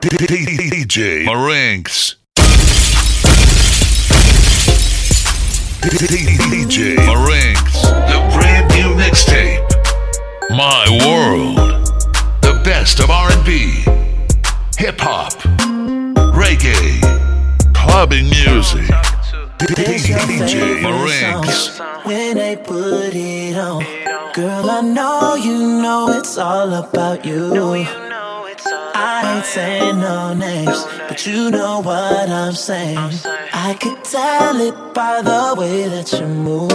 DJ Marinks. DJ Marinks. The brand new mixtape. My World. The best of R&B, hip hop, reggae, clubbing music. DJ Marinks. When they put it on, girl, I know you know it's all about you. I ain't saying no names, but you know what I'm saying. I could tell it by the way that you move.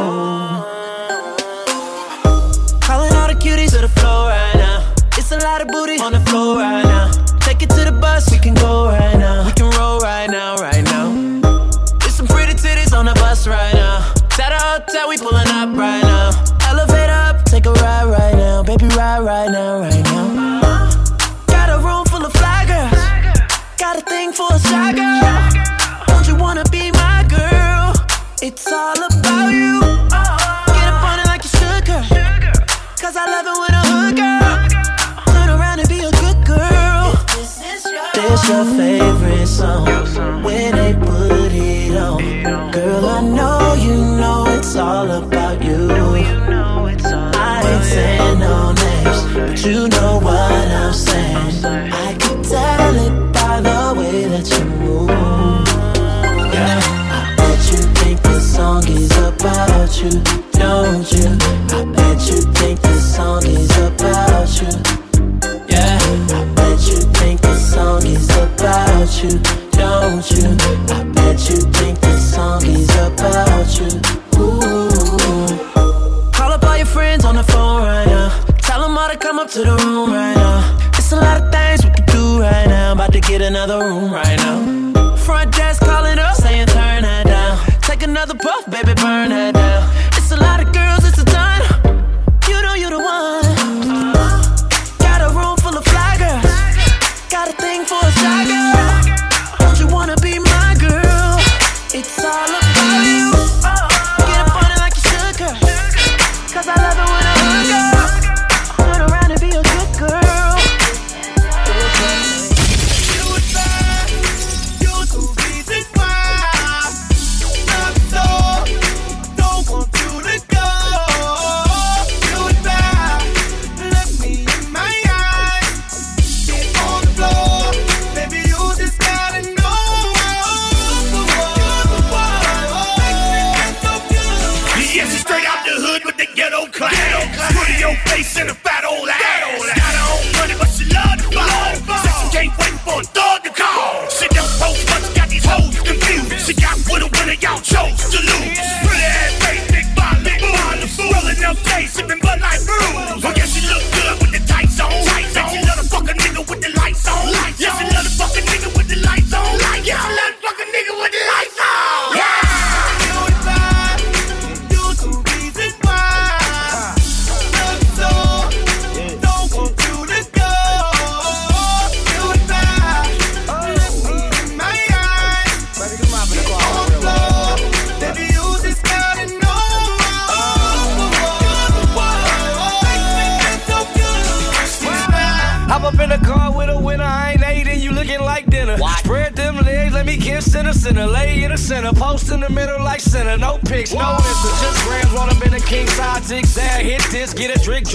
Calling all the cuties to the floor right now. It's a lot of booty on the floor right now. Take it to the bus, we can go right now. We can roll right now, right now. There's some pretty titties on the bus right now. At a hotel, we pulling up right now. Elevator up, take a ride right now. Baby, ride right now, right now. Got a thing for a shy girl. Don't you wanna be my girl? It's all about you. Get up on it like you should. Cause I love it when a hood girl. Turn around and be a good girl. This is your favorite song. When they put it on. Girl, I know you know it's all about you. I ain't saying no names, but you know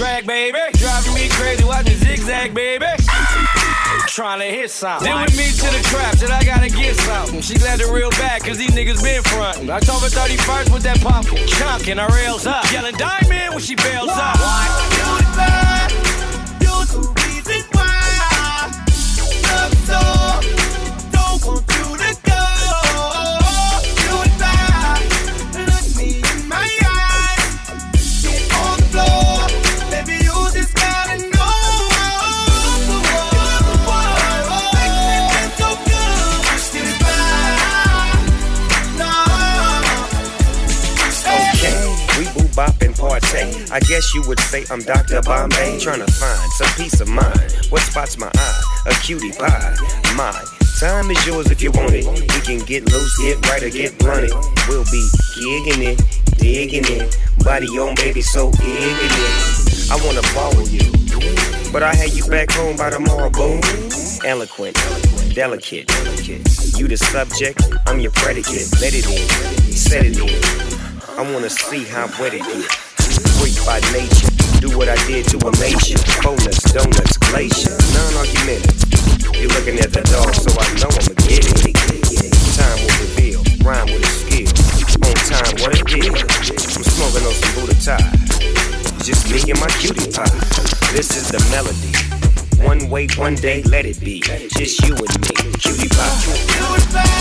drag, baby. Driving me crazy, watch me zigzag, baby. Trying to hit something. Then with me to the trap, said I gotta get something. She glad to real back, cause these niggas been frontin'. October 31st with that pumpkin. Chunkin' her rails up. Yelling diamond when she bails up. Baby, you I guess you would say I'm Dr. Bombay, trying to find some peace of mind. What spots my eye? A cutie pie. My time is yours if you want it. We can get loose, get right, or get blunted. We'll be gigging it, digging it. Body on, baby, so it. I wanna follow you, but I had you back home by tomorrow, boom. Eloquent, delicate. You the subject, I'm your predicate. Let it in, set it in. I wanna see how wet it is. By nature, do what I did to a nation. Bonus, donuts, glacier, non-argumentative. You're looking at the dog, so I know I'ma get it. Time will reveal, rhyme with a skill. On time, what it is. I'm smoking on some Buddha tie. Just me and my cutie pie. This is the melody. One way, one day, let it be. Just you and me, cutie pie. Where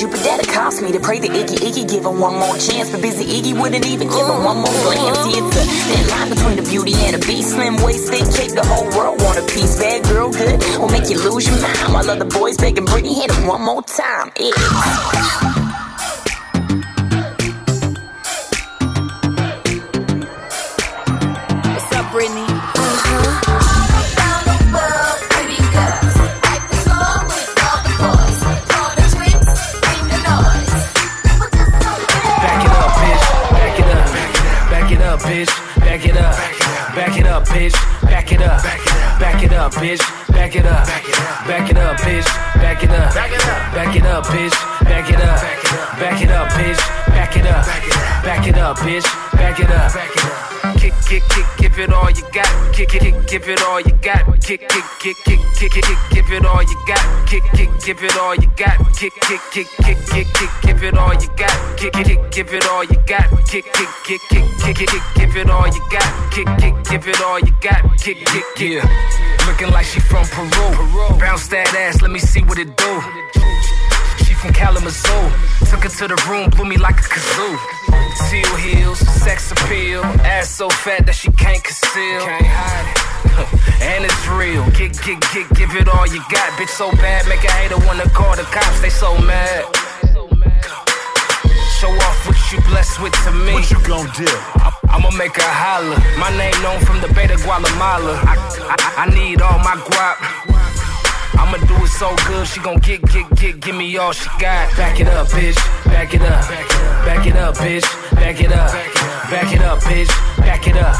you, but that'd cost me to pray to Iggy. Iggy give him one more chance, but busy Iggy wouldn't even give him one more glance. See, it's a thin line between a beauty and a beast. Slim waist, thick cake, the whole world want a piece. Bad girl, good, will make you lose your mind. While other boys begging Britney, hit him one more time. Yeah. All you got. Kick, kick, kick, kick, kick, kick, kick, give it all you got. Kick, kick, give it all you got. Kick, kick, kick, kick, kick, kick, give it all you got. Kick, kick, kick, give it all you got. Kick, kick, kick, kick, kick, kick, kick, give it all you got. Kick, kick, give it all you got. Kick, kick, yeah. Looking like she from Peru. Bounce that ass, let me see what it do. From Kalamazoo. Took her to the room, blew me like a kazoo. Teal heels, sex appeal. Ass so fat that she can't conceal. Can't hide it. and it's real. Get, get, get, give it all you got. Bitch so bad, make a hater wanna call the cops. They so mad. Show off what you blessed with to me. What you gon' do? I'ma make her holler. My name known from the Bay to Guatemala. I, I, I need all my guap. I'ma do it so good, she gon' get, get, get, give me all she got. Back it up, bitch. Back it up. Back it up, bitch. Back it up. Back it up, bitch. Back it up.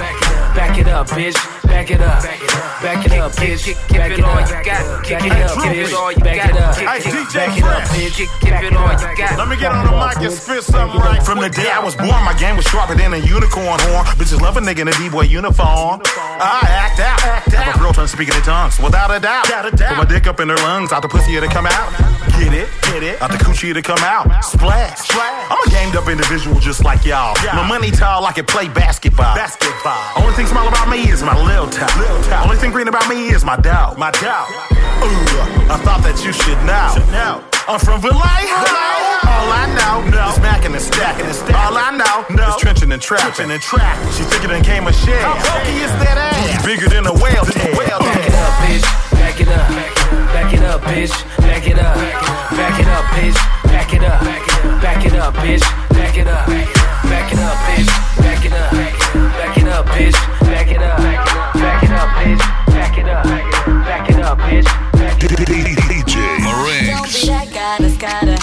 Back it up, bitch. Back it up, back it up, bitch. Back it up, back it up, bitch. Back it up, Hey, DJ back it up, Fresh. bitch. Give it all you got. Let me get on the mic and spit something right. From the day I was born, my game was sharper than a unicorn horn. Bitches love a nigga in a D-boy uniform. I act out. Have a girl turn speaking in tongues, without a doubt. Put my dick up in her lungs, out the pussy to come out. Get it, get it, out the coochie to come out. Splash. I'm a gamed up individual just like y'all. My money tall, I can play basketball. Basketball. Only thing small about me is my lil top. Only thing green about me is my dog. My dog. Ooh, I thought that you should know. I'm from Vallejo. All I know is macking and stacking. and stacking. All I know is trenching and trapping. and trapping. She thicker than came a shell. How bulky is that ass? Bigger than a whale. Whale. Back it up, bitch. Back it up. Back it up, bitch. Back it up. Back it up, bitch. Back it up. Back it up, bitch. Back it up. Back it up, bitch. Back it up. Back it up, bitch. Back it up. Back it up, bitch. Back it up. Back it up, bitch. DJ Don't be that guy that's gotta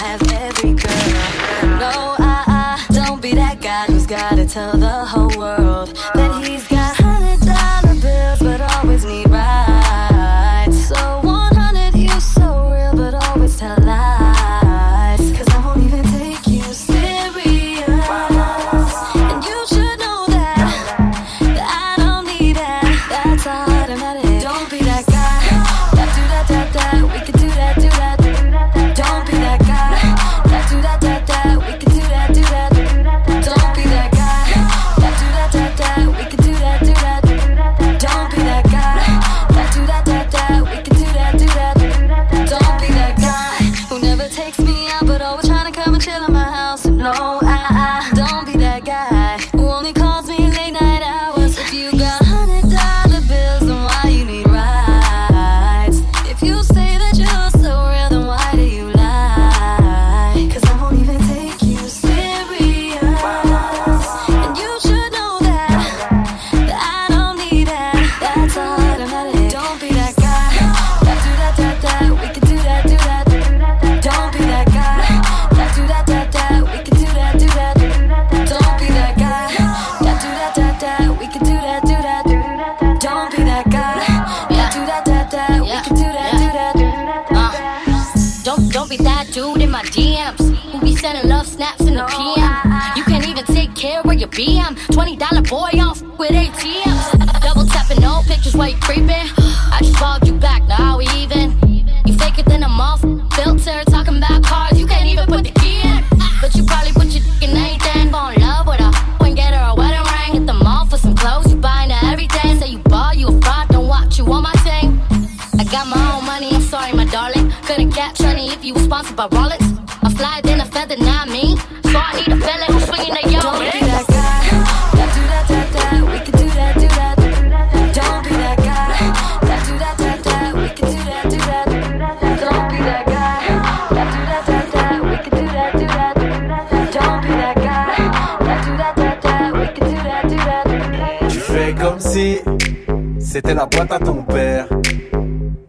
la boîte à ton père.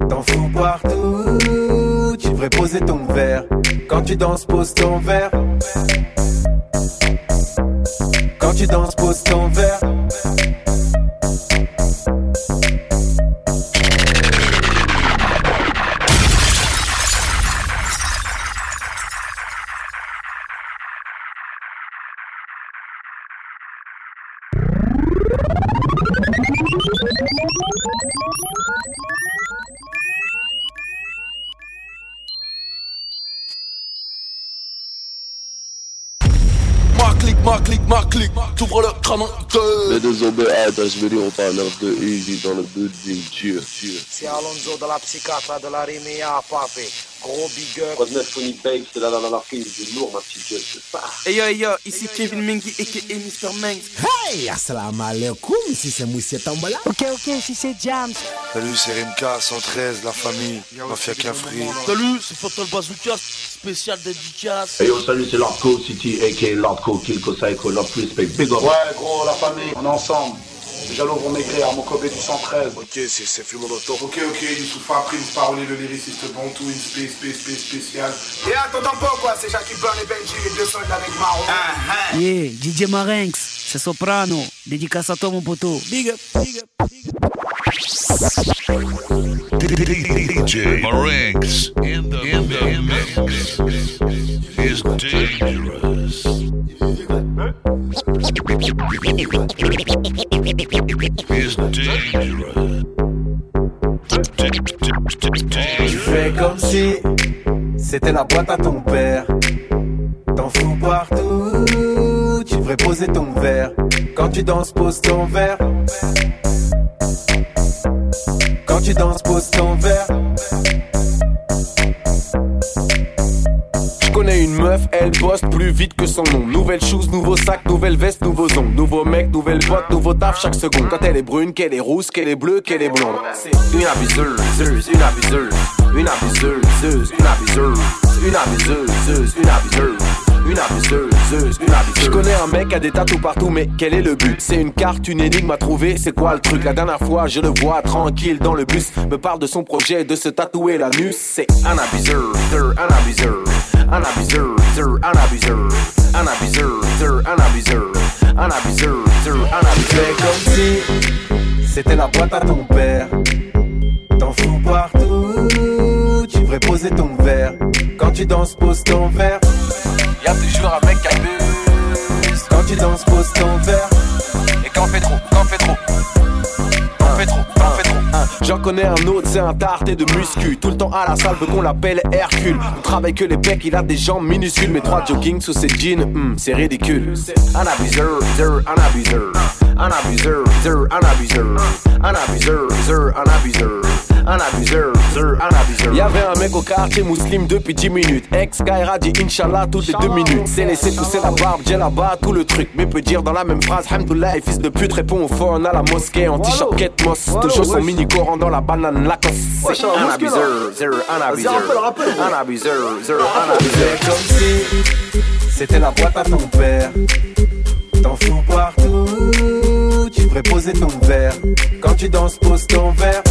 T'en fous partout, tu devrais poser ton verre. Quand tu danses, pose ton verre. Quand tu danses, pose Let us obey others, we don't find out the easy dans le building. Cheer, cheer. C'est Alonso de la psychiatre de la Rimea, papi. Gros big up. 39 Funny Babe, c'est là, là, là, la prise du lourd, ma petite gueule, c'est ça. Hey yo, hey yo, ici Kevin Mengi aka Mr. Mengs. Hey, assalamu alaikum, ici c'est Moussia Tambola. Ok, ok, ici c'est Jams. Salut, c'est Rimka, 113, la famille, Mafia Cafri. Salut, c'est Fatal Bazooka, spécial dédicace. Hey yo, salut, c'est Lordco City, aka Lordco, Kilko Psycho, Lord Respect, big up. Ouais, gros, la famille, on est ensemble. Vont maigrir, mon Kobe du 113. Ok, c'est c'est fume moto. Ok, ok, Youssoufa, Prince Parolé, le lyriciste bon, tout une space, space, space spécial. Et attends pas quoi, c'est Jackie Burn et Benji, les deux soldats avec Maro. Ah, Yeah, DJ Marinx, c'est Soprano, dédicace à toi mon poteau. Big up, big up, big up. DJ Marinx in the, in the mix is dangerous. Tu fais comme si c'était la boîte à ton père. T'en fous partout, tu devrais poser ton verre. Quand tu danses, pose ton verre. Quand tu danses, pose ton verre. Connais une meuf, elle bosse plus vite que son nom. Nouvelle shoes, nouveau sac, nouvelle veste, nouveaux ongles. Nouveau mec, nouvelle boîte, nouveau taf chaque seconde. Quand elle est brune, qu'elle est rousse, qu'elle est bleue, qu'elle est blonde. Une abuseuse, une abuseuse, une abuseuse, une abuseuse, une abuseuse, une abuseuse. Une abuseuse, une abuseuse. Je connais un mec a des tatous partout, mais quel est le but? C'est une carte, une énigme à trouver, c'est quoi le truc? La dernière fois, je le vois tranquille dans le bus, me parle de son projet de se tatouer l'anus. C'est un abuseur, un abuseur, un abuseur, un abuseur, un abuseur, un abuseur, un abuseur, un abuseur. comme si c'était la boîte à ton père. T'en fous partout, tu devrais poser ton verre. Quand tu danses, pose ton verre. Y'a toujours un mec qui abuse. Quand tu danses, pose ton verre. Et quand on fait trop, quand on fait trop. Quand on fait trop, J'en connais un autre, c'est un tarté de muscu. Tout le temps à la salle, veut qu'on l'appelle Hercule. On travaille que les pecs, il a des jambes minuscules. Mais trois jogging sous ses jeans, hmm, c'est ridicule. Un abuseur, un abuseur. Un abuseur, un abuseur. Un abuseur, un abuseur. Un abuseur, zer, un abuseur. Y'avait un mec au quartier musulman depuis 10 minutes. Ex Kaira dit Inch'Allah toutes les 2 minutes. C'est laissé pousser la barbe, j'ai là-bas tout le truc. Mais peut dire dans la même phrase, Hamdoullah, fils de pute, répond au phone à la mosquée. Kate Moss, toujours son mini coran dans la banane Lacoste. C'est un abuseur, zer, un abuseur. Un abuseur, zer, un abuseur. Comme si c'était la boîte à ton père. T'en fous partout, tu devrais poser ton verre. Quand tu danses, pose ton verre.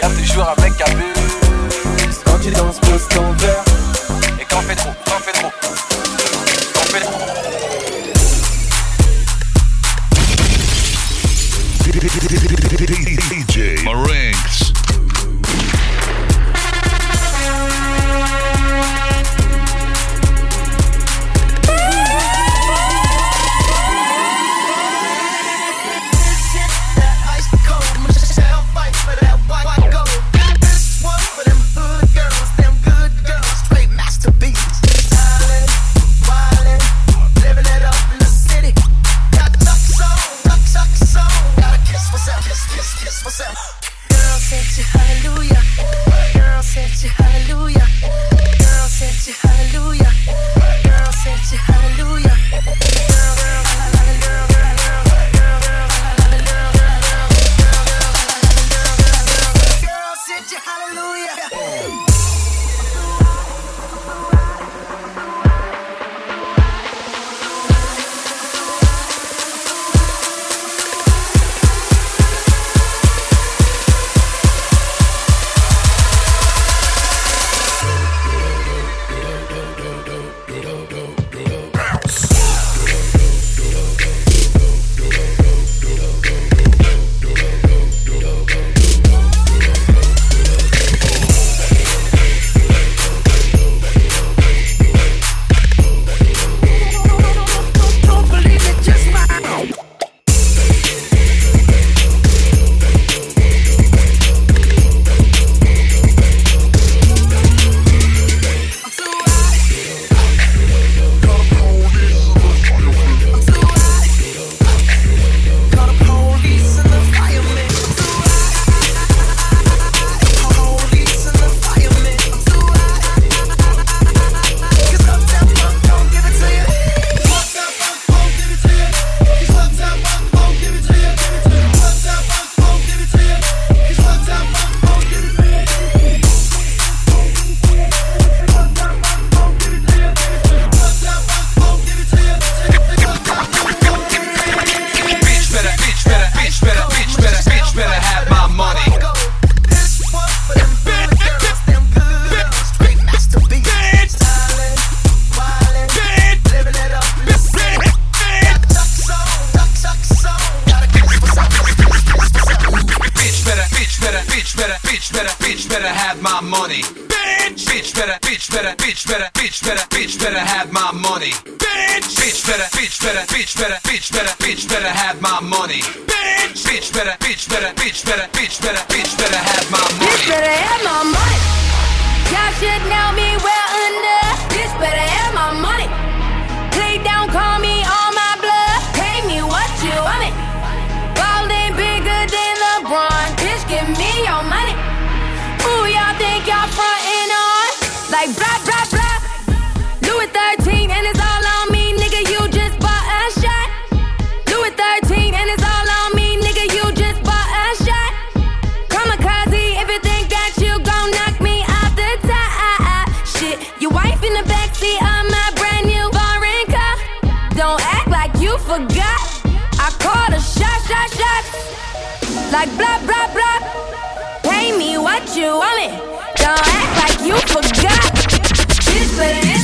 Y'a toujours un mec abuse. Quand tu danses, pose ton verre. Et quand on fait trop, quand on fait trop. Quand on fait trop. DJ Marinx. bitch better have my money. Bitch, bitch better, bitch better, bitch better, bitch better, bitch better have my money. Bitch, bitch better, bitch better, bitch better, bitch better, bitch better have my money. Bitch better have my money. Y'all should know me well enough. Bitch better have my money. like blah blah blah. Pay me what you want it. Don't act like you forgot. Just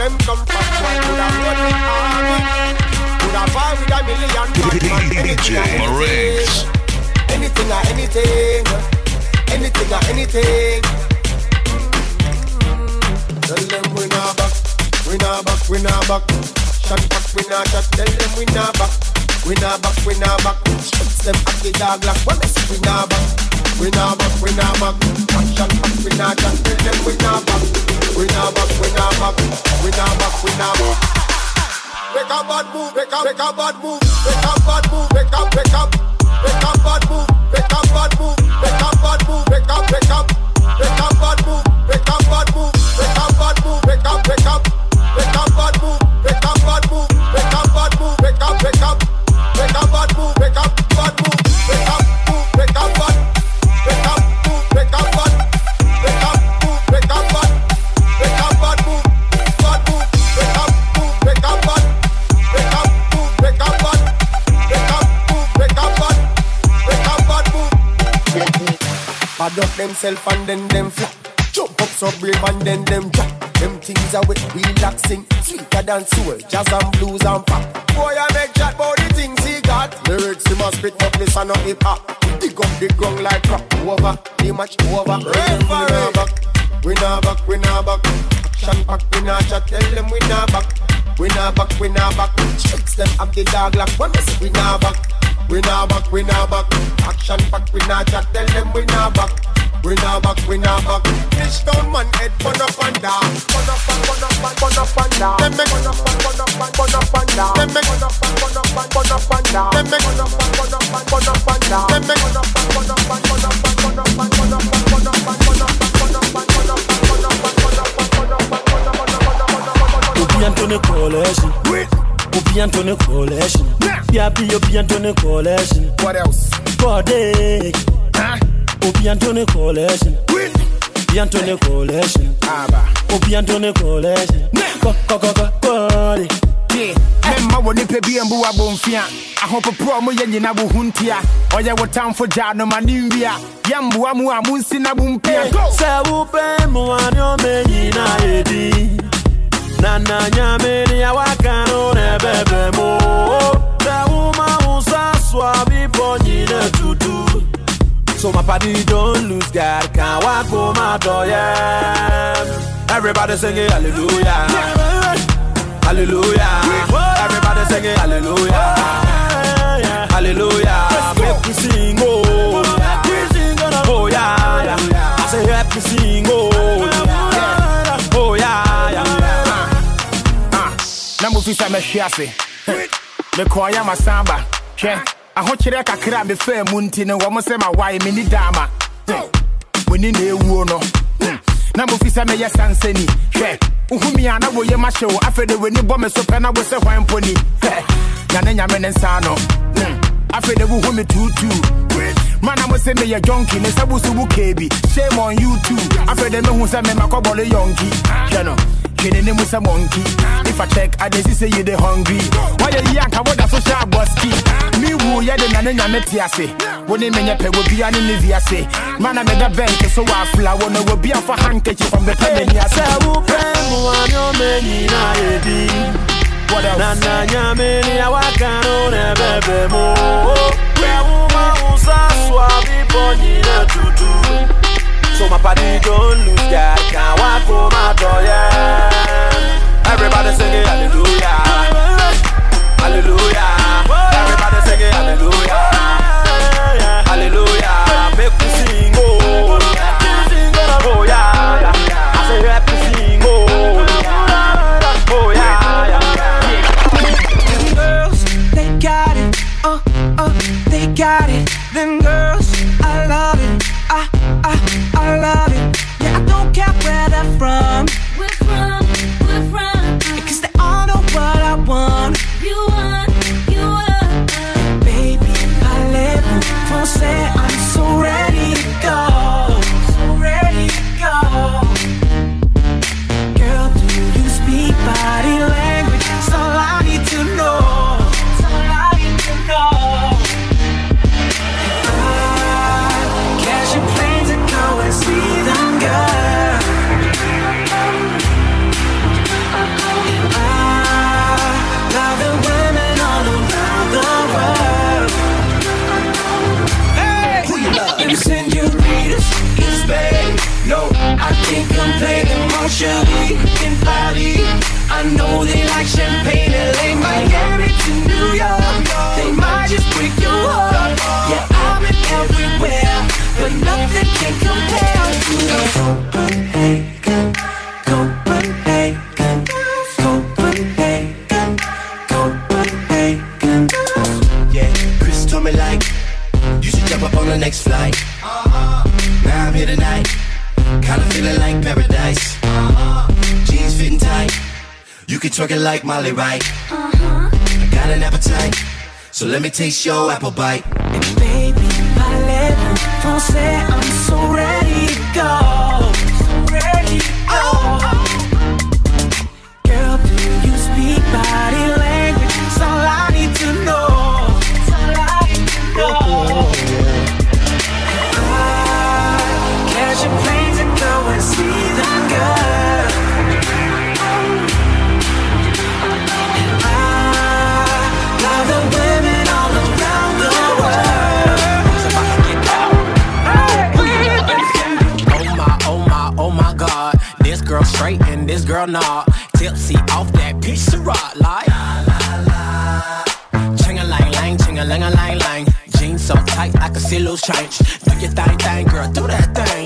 them come from? Could run the army? Could with a million Batman? Anything or anything, anything or anything, anything or anything. Tell them we not back, we not back, we not back. Shot back, we not shot. Tell them we not back, we not back, we not back. Shots them at the dog like what is we not back, we not back, we not back. Shot back, we not shot. Tell them we not back we now back, we now back, we now back, we now back. Make a bad move, make a make a bad move, make a bad move, make a make a make a bad move, make a bad move, make a bad move, make a make a make a bad move, make a bad move. themselves and then them flop. Jump up so brave and then them drop. Them things are wet, relaxing, sweeter than soul, jazz and blues and pop. Boy, I make chat about the things he got. Lyrics he must spit up, this and not hip hop. Dig up the ground like crap. Over, the match over. Referee. We not back, we not back. Shot back, we not chat. Tell them we not back. We not back, we not back. Chicks them up the dog like one. We not back. We not back, we not back. Action back, we not chat. Tell them we not back we now back, we now back. Fish down man head, bun up and down. Bun up and bun up and bun up and down. Them make bun up and bun up and bun up and down. Them make bun up and bun up and bun up and down. Them make bun up and bun up and bun up and down. Them make bun up and bun up and bun up and bun up and bun up and bun up and bun up and bun up and bun up and bun up and bun up and bun up and bun up and bun up. Bientôt ne collection. Oui. Ou bientôt ne collection. Yeah. Bientôt ne collection. What else? Bordel. Hein? Obi Anthony collection. Obi Anthony collection. Obi Anthony collection. Go go go go body. Eh. mɛmma wɔ nipa bi mbu abɔmfia ahopoporɔ mo yɛ nyina wo ho ntia ɔyɛ wo tamfo gyaa no ma ne nwia yɛmboa mu a monsi na bo mpia eh, Sɛ wopɛ mmoa ne ɔma nyina yɛdi na na nyame ne awaka no na ɛbɛbɛ mu sɛ woma wo nsa so a bepɔ nyina tutu So my party don't lose God, can't walk home out door, yeah. Everybody singing hallelujah, hallelujah. Everybody singing hallelujah, hallelujah. Make me sing, oh, oh yeah, yeah. I say help me sing, oh, yeah. yeah, yeah. na mofi sɛ mɛhwe ase mekɔɔyɛ masamba hwɛ ahokyerɛ kakra a mefaa mu nti no wɔ mo sɛ mawae menni daama w'ani na ɛwuo no Hmm. na mofi sɛ mɛyɛ sansani hwɛ wohumi a na woyɛ mahye wo afei de w'ani bɔ me so pɛ na wo sɛ hwan mpo ni Hɛ, nyane nyame ne nsa no Hmm. afei de wohu me tuutuu mana mo sɛ meyɛ jonki ne sɛ wo keebi shame on you too. Afei de mehu sɛ memakɔbɔle yɔnki hwɛ no kid and with a monkey. If I check, I just say you the hungry. Why you yank? I want a social busky. Me woo, yeah, the nana nyame tiase. When they menya peg will be an inviase. Man, I made a bank, so I fly. no will be off a handkerchief from the pen. Yes, I will pay one your many. What else? Nana nyame ni awakano nebebe mo. Wewe mausa swabi ponyina tutu. So my party don't lose that. Can't walk for my joy. yeah. Everybody singing hallelujah. Hallelujah. Everybody singing hallelujah. Hallelujah. Make me sing. I know they like like Molly, right? Uh-huh. I got an appetite, so let me taste your apple bite. And baby, my letter, français, I'm so ready. girl, nah. Tipsy off that piece of rock, like. Ching a lang lang, ching a lang a lang lang. Jeans so tight, I can see loose change. Do your thing, thing, girl, do that thing.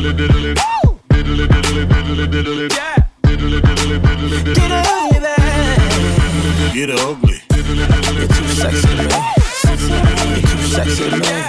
Get ugly. Get ugly. Get too sexy, man. Get too sexy, man.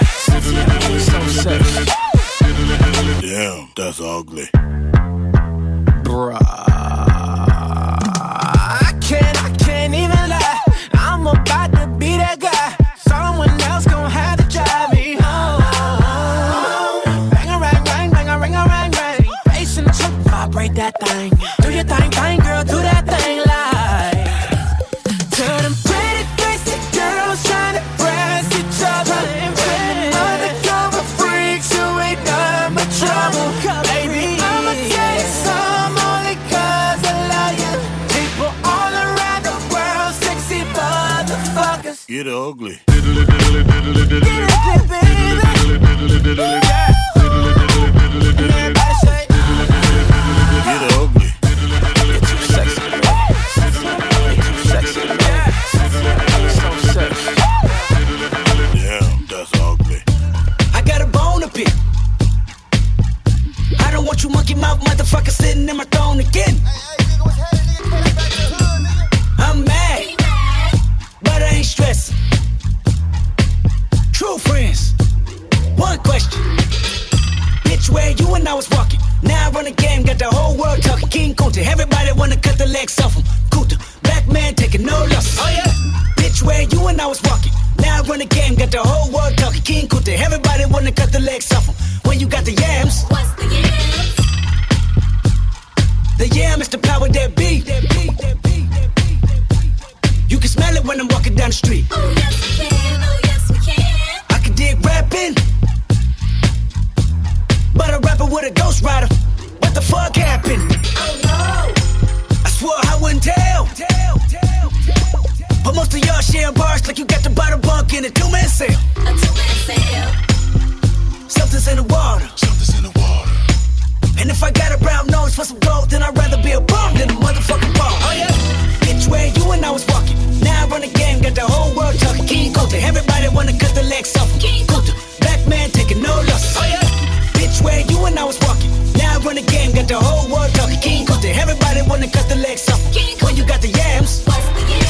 when I was walking. Now I run a game, got the whole world talking. King Coulter, everybody wanna cut the legs off. King Coulter, black man taking no losses. Oh, yeah. Bitch, where you and I was walking. Now I run a game, got the whole world talking. King Coulter, everybody wanna cut the legs off. King Coulter, you got the yams. What's the yams?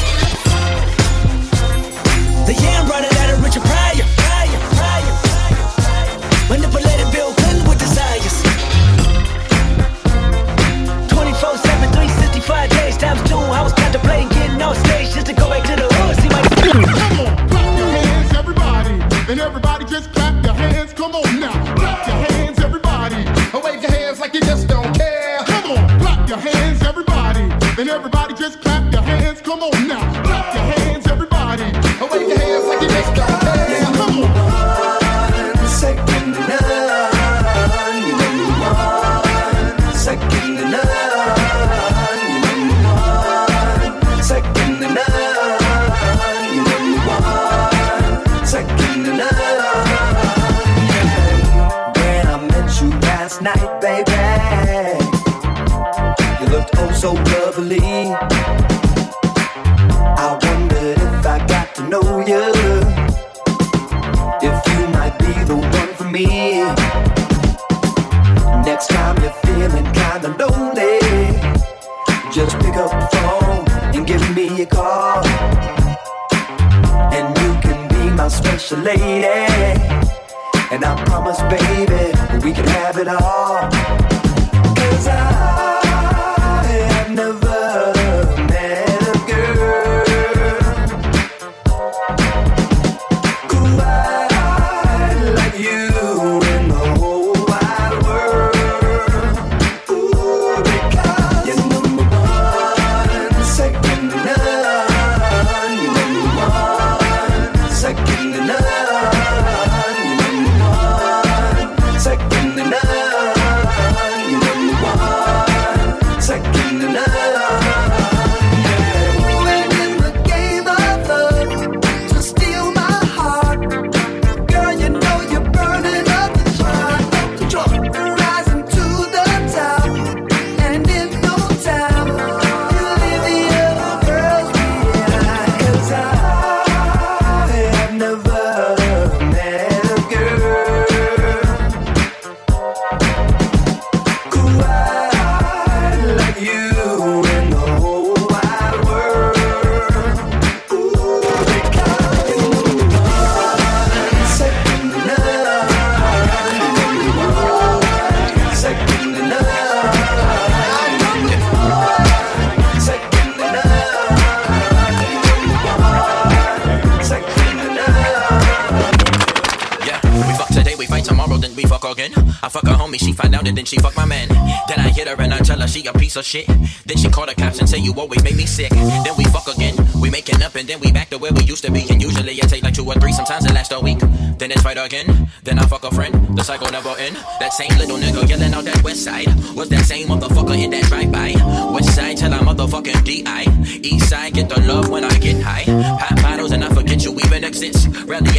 and then she fuck my man. Then I hit her and I tell her she a piece of shit. Then she call the cops and say you always make me sick. Then we fuck again, we making up and then we back to where we used to be. And usually it take like two or three, sometimes it lasts a week. Then it's fight again, then I fuck a friend. The cycle never end. That same little nigga yelling out that west side was that same motherfucker in that drive by. West side tell I motherfucking DI. East side get the love when I get high. Pop bottles and I forget you even exist. Rarely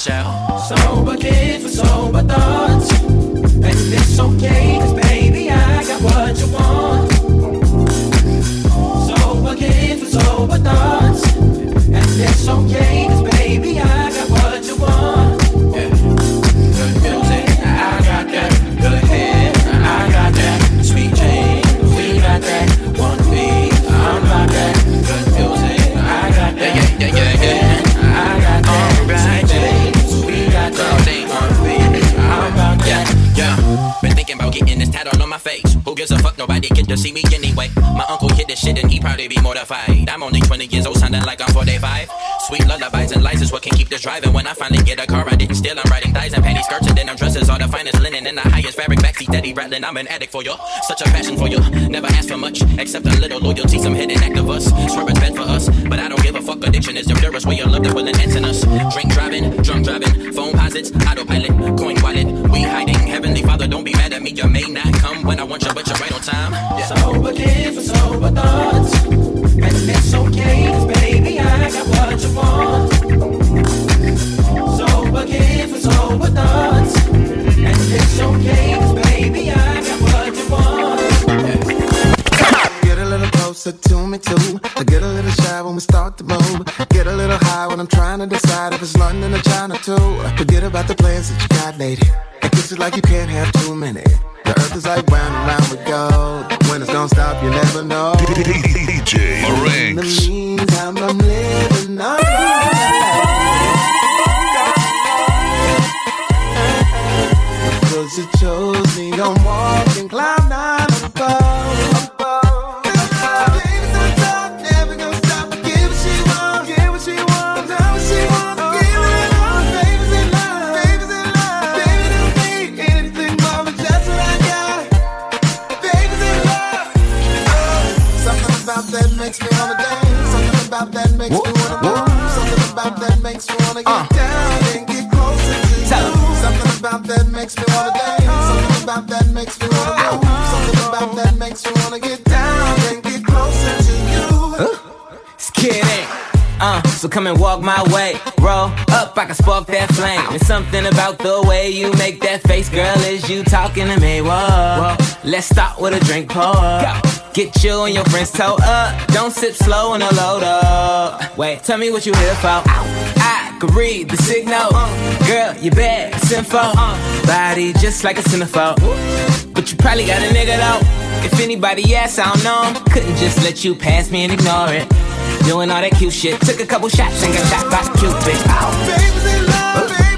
watch out. So this driving. When I finally get a car, I didn't steal. I'm riding thighs and panty skirts and denim dresses. All the finest linen and the highest fabric backseat daddy rattling. I'm an addict for you. Such a passion for you. Never ask for much except a little loyalty. Some hidden act of us. Swear it's for us, but I don't give a fuck. Addiction is the purest way of love that will enhance in us. Drink driving, drunk driving, phone posits, autopilot, coin wallet. We hiding. Heavenly Father, don't be mad at me. You may not come when I want you, but you're right on time. Yeah. Sober kids for sober thoughts. And okay, 'cause baby, I got what you want. Get a little closer to me too. I get a little shy when we start to move. Get a little high when I'm trying to decide if it's London or China too. Forget about the plans that you got, lady. And kiss it like you can't have too many. The earth is like round and round we go. When it's gonna stop, you never know. DJ In the meantime, I'm living that makes me wanna move. Something about that makes me wanna get so come and walk my way. Roll up, I can spark that flame. It's something about the way you make that face, girl. Is you talking to me? Whoa. Let's start with a drink pour. Get you and your friends toe up. Don't sip slow in a load up. Wait, tell me what you here for. I can read the signal. Girl, you bad, it's info. Body just like a centerfold. But you probably got a nigga though. If anybody asks, I don't know. Couldn't just let you pass me and ignore it. Doing all that cute shit. Took a couple shots and got shot by Cupid. Baby's in love,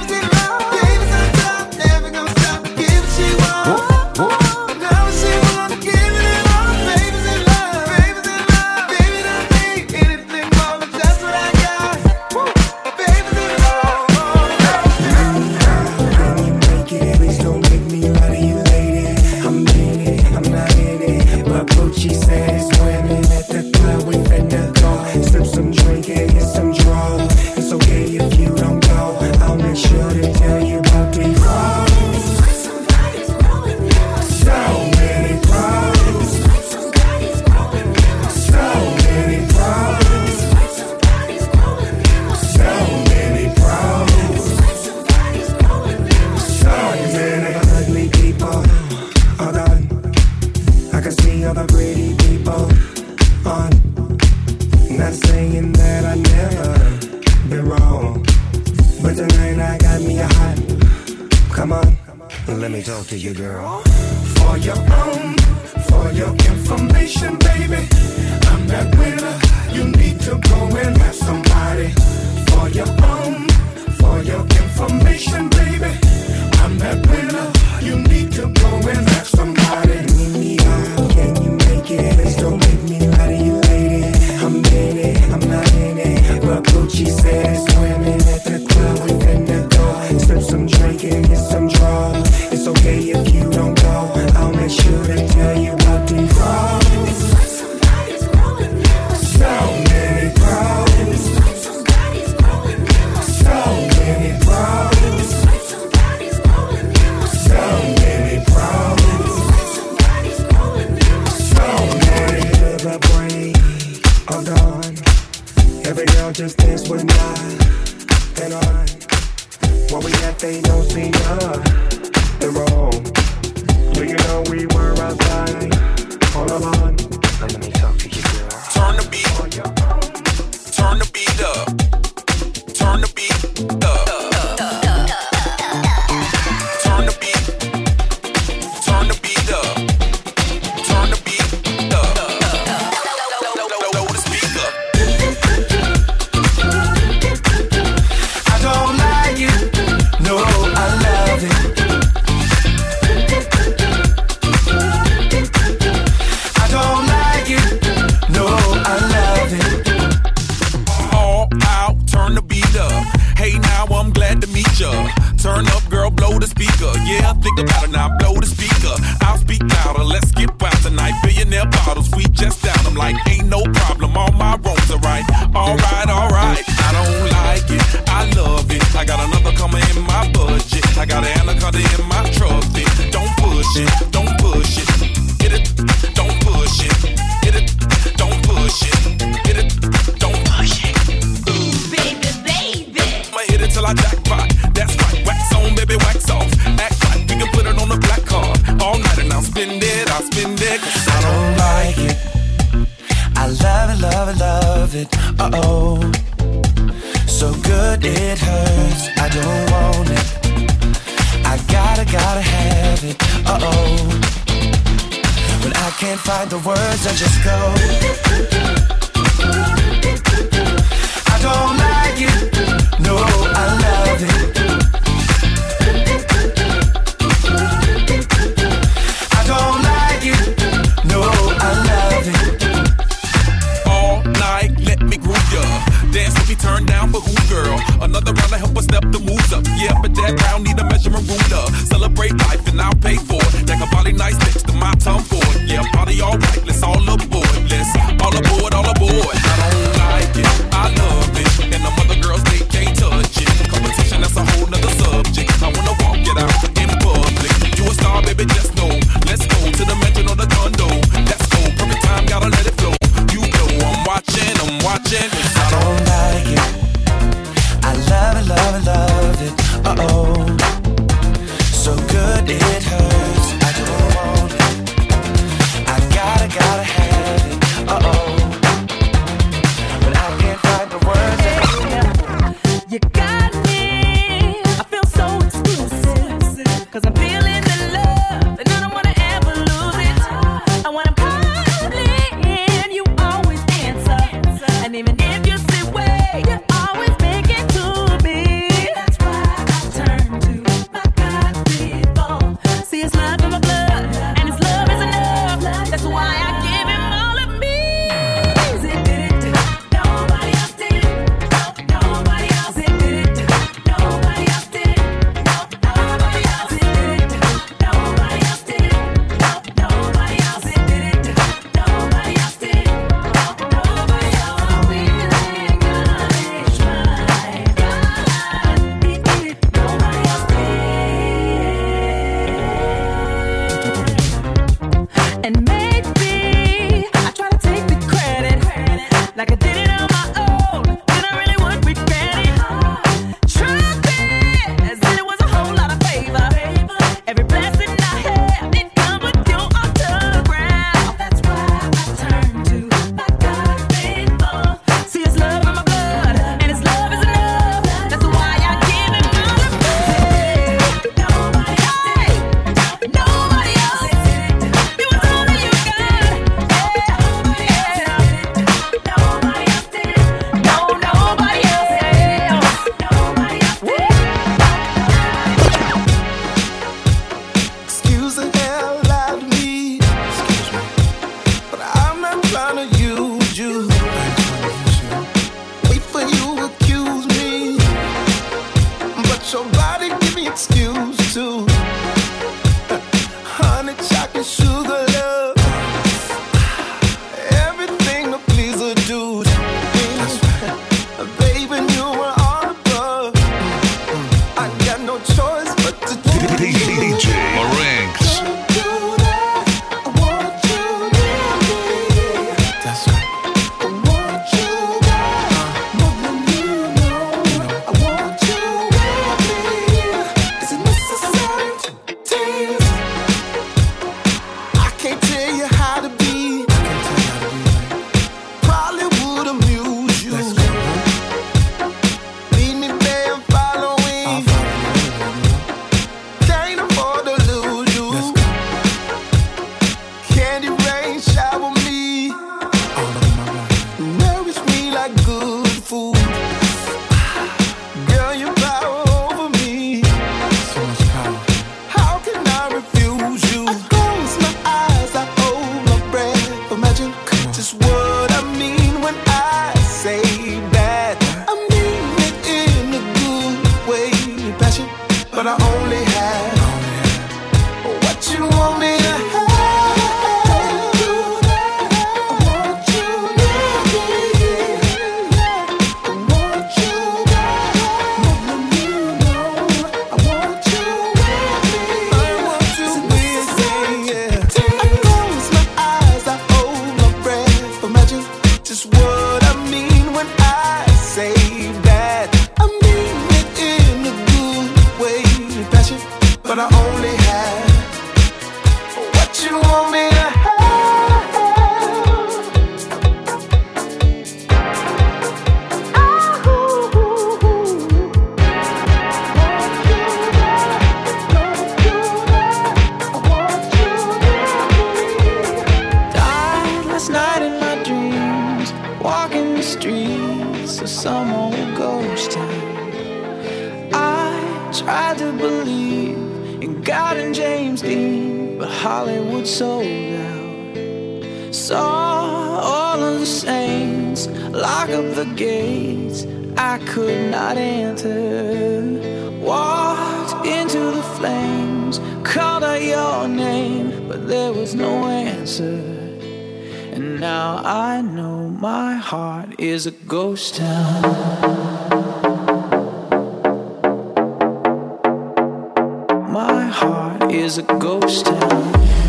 the words, I just go. My heart is a ghost town.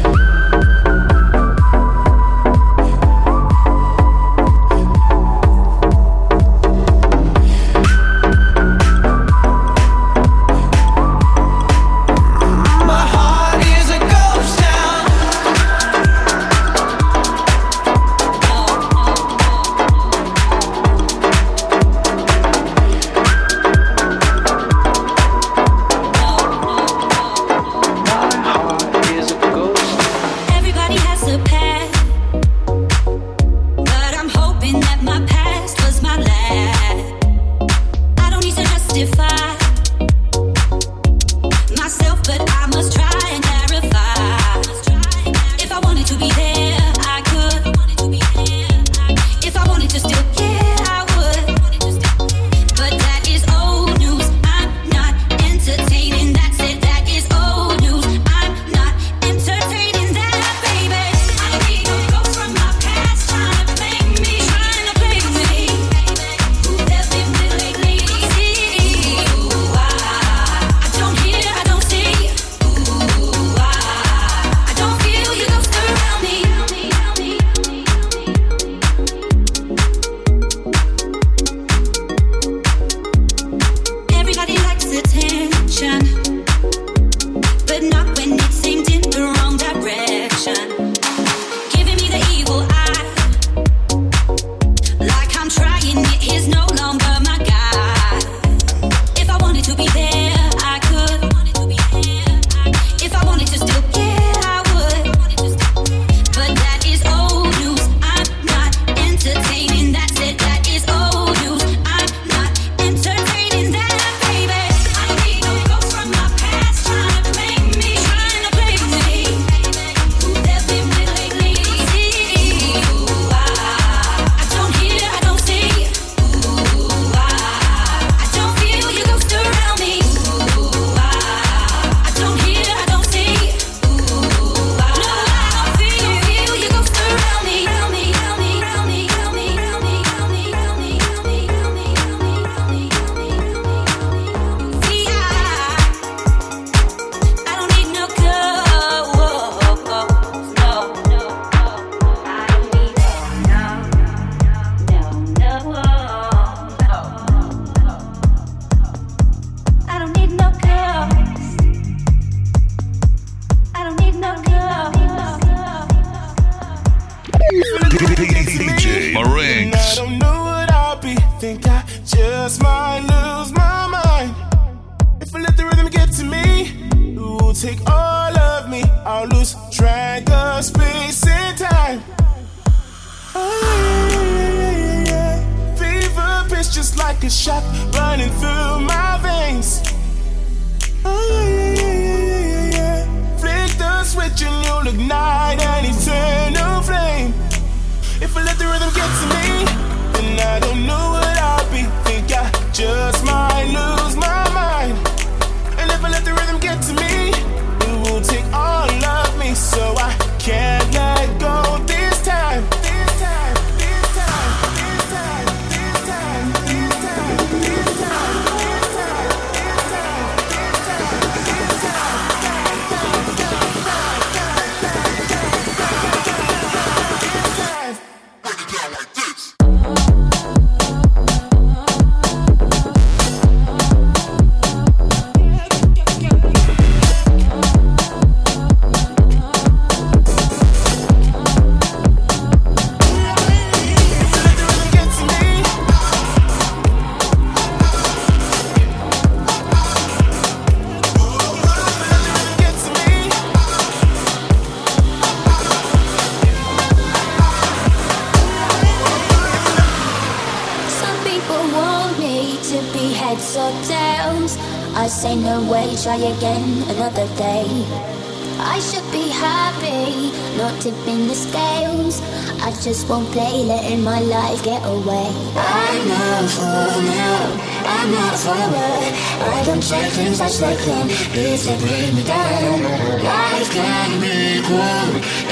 just won't play, letting my life get away. I'm not for now, I'm not forward. I don't say things, I say them. If they bring me down, life can be cool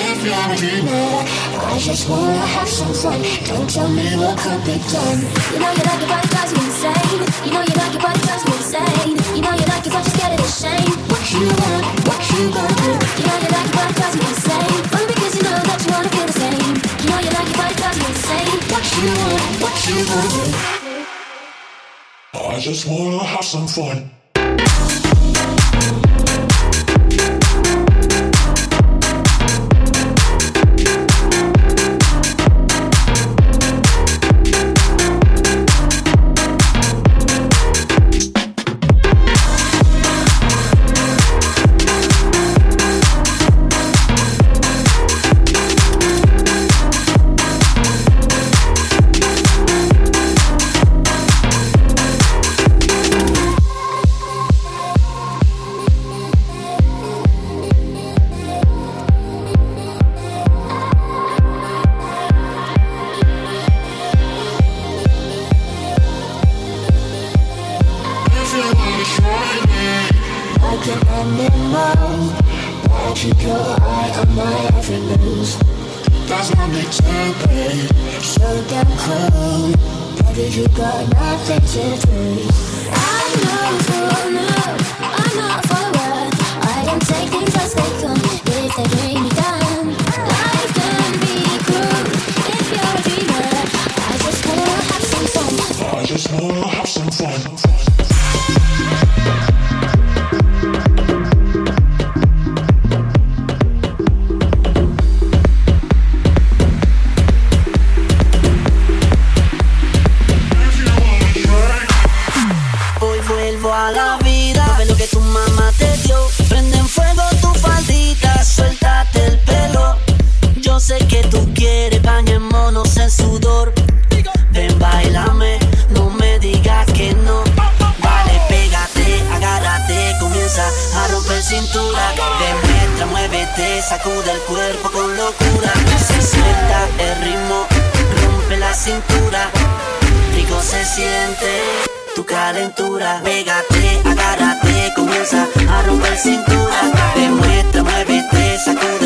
if you're a dreamer. I just wanna have some fun. Don't tell me what could be done. You know you like it, but it drives me insane. You know you like it, but it drives me insane. You know you like it, but you're scared of the shame. What you want, what you gonna do? You know you like it, but it drives me insane. you want, what you want. I just wanna have some fun. secret animal Magic your eye on my every move That's not me jumping So damn cool Baby, you got nothing to do. I'm not for now I'm not for what I am taking just they come If they bring me down Life can be cruel If you're a dreamer I just wanna have some fun I just wanna have some fun calentura. Pégate, agárrate, comienza a romper cintura. Demuestra, muévete, sacude.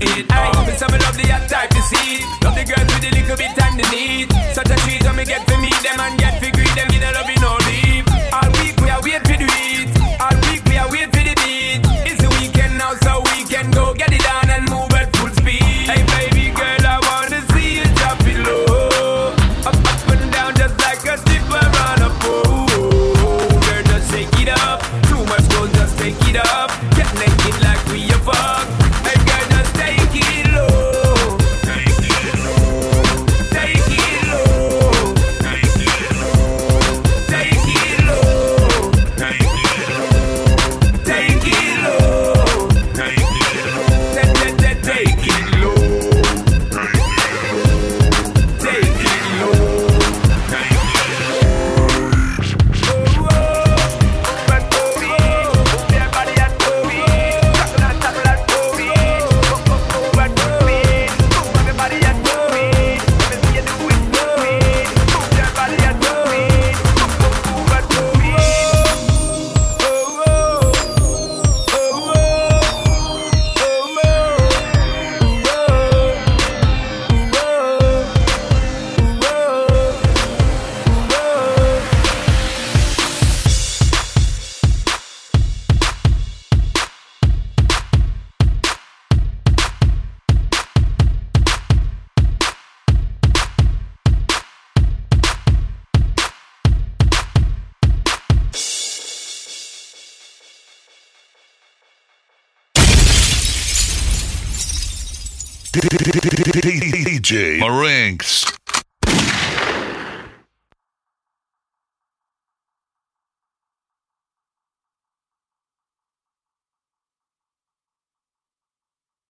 it. Aye, me say me love the hot type to see. Love the girl with the